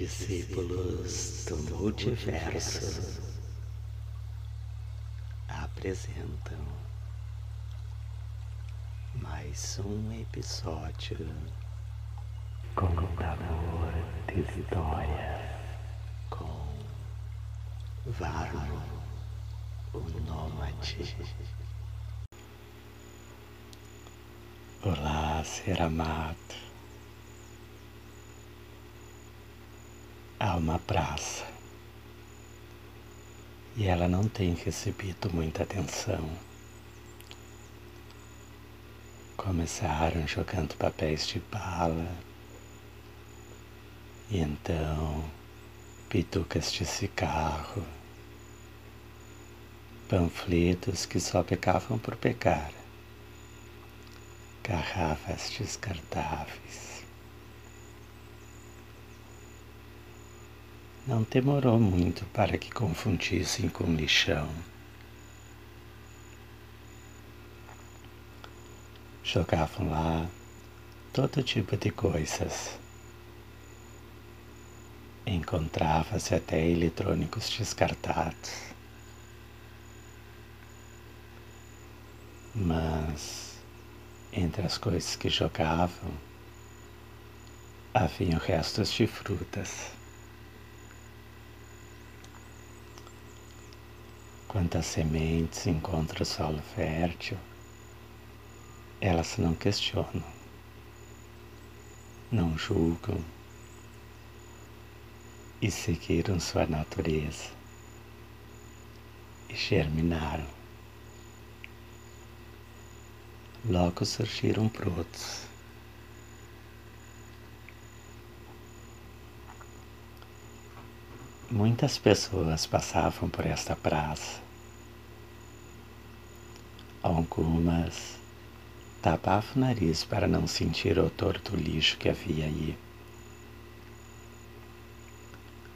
Discípulos do Multiverso apresentam mais um episódio Contador de História com Varro, o Nômade. Olá, ser amado. Há uma praça. E ela não tem recebido muita atenção. Começaram jogando papéis de bala. E então pitucas de cigarro, panfletos que só pecavam por pecar, garrafas descartáveis Não demorou muito para que confundissem com lixão. Jogavam lá todo tipo de coisas. Encontrava-se até eletrônicos descartados. Mas entre as coisas que jogavam haviam restos de frutas. Quantas sementes encontra o solo fértil, elas não questionam, não julgam e seguiram sua natureza e germinaram. Logo surgiram brotos. Muitas pessoas passavam por esta praça. Algumas tapavam o nariz para não sentir o odor do lixo que havia aí.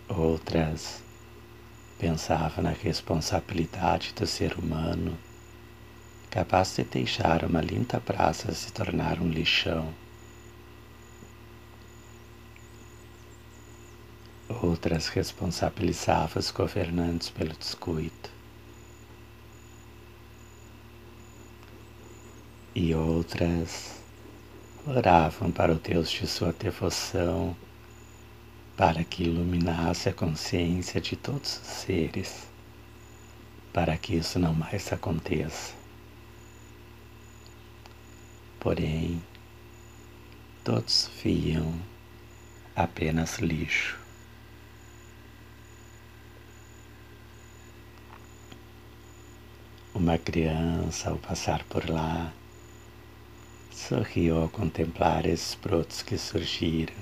Outras pensavam na responsabilidade do ser humano capaz de deixar uma linda praça se tornar um lixão. Outras responsabilizavam os governantes pelo descuido. E outras oravam para o Deus de sua devoção para que iluminasse a consciência de todos os seres, para que isso não mais aconteça. Porém, todos viam apenas lixo. Uma criança, ao passar por lá, sorriu ao contemplar esses brotos que surgiram.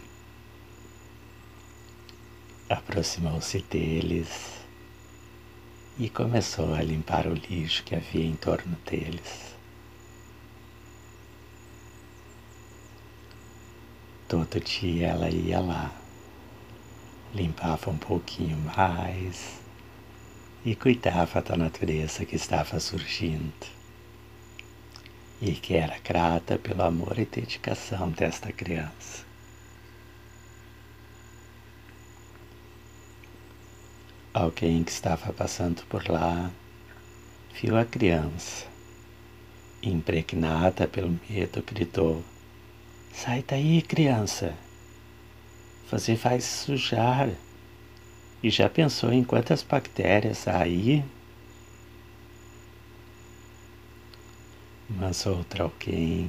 Aproximou-se deles e começou a limpar o lixo que havia em torno deles. Todo dia ela ia lá, limpava um pouquinho mais e cuidava da natureza que estava surgindo e que era grata pelo amor e dedicação desta criança. Alguém que estava passando por lá viu a criança, impregnada pelo medo, gritou: Sai daí, criança! Você vai se sujar. E já pensou em quantas bactérias há aí? Mas outra alguém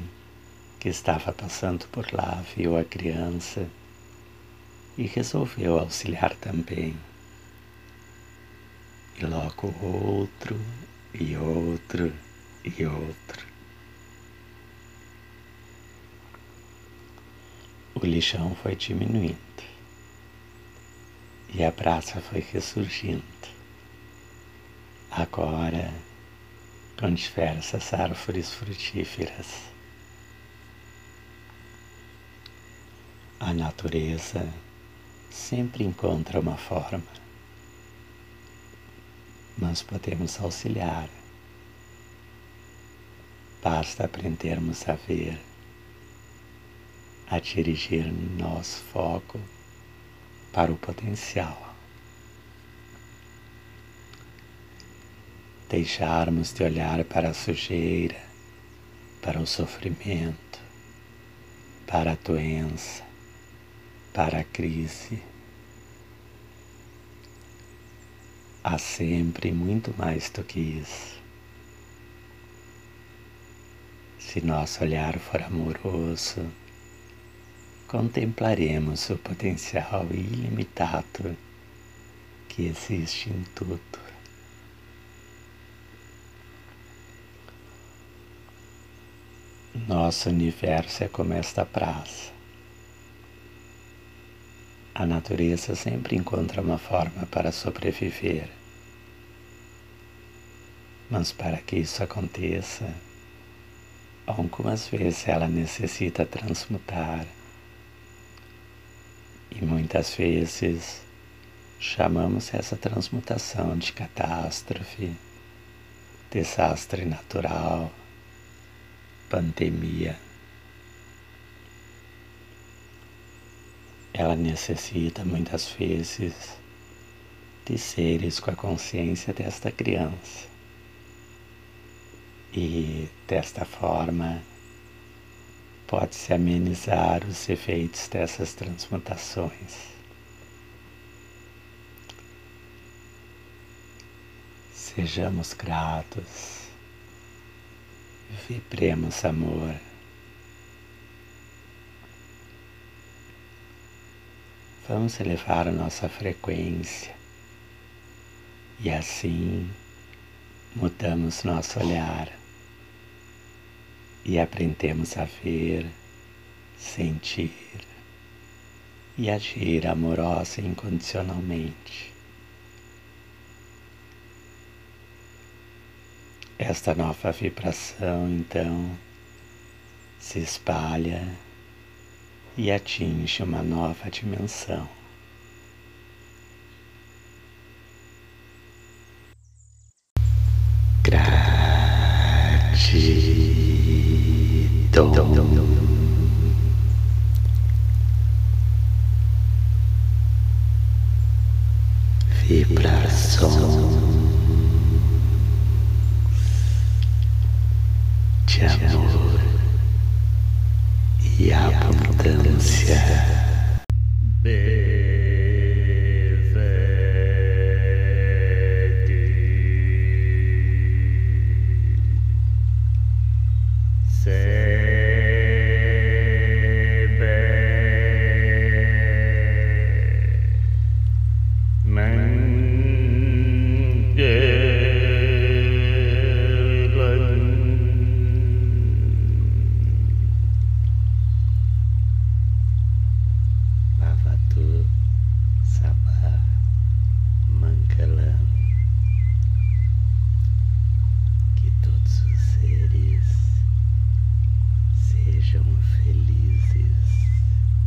que estava passando por lá viu a criança e resolveu auxiliar também. E logo outro, e outro, e outro. O lixão foi diminuindo e a praça foi ressurgindo. Agora, com diversas árvores frutíferas, a natureza sempre encontra uma forma, nós podemos auxiliar. Basta aprendermos a ver, a dirigir nosso foco para o potencial. Deixarmos de olhar para a sujeira, para o sofrimento, para a doença, para a crise. Há sempre muito mais do que isso. Se nosso olhar for amoroso, contemplaremos o potencial ilimitado que existe em tudo. Nosso universo é como esta praça. A natureza sempre encontra uma forma para sobreviver. Mas para que isso aconteça, algumas vezes ela necessita transmutar muitas vezes chamamos essa transmutação de catástrofe, desastre natural, pandemia. Ela necessita muitas vezes de seres com a consciência desta criança. E desta forma pode-se amenizar os efeitos dessas transmutações. Sejamos gratos, vibremos amor. Vamos elevar a nossa frequência e assim mudamos nosso olhar e aprendemos a ver, sentir e agir amorosa e incondicionalmente. Esta nova vibração então se espalha e atinge uma nova dimensão. Dom. Vibração de amor e abundância.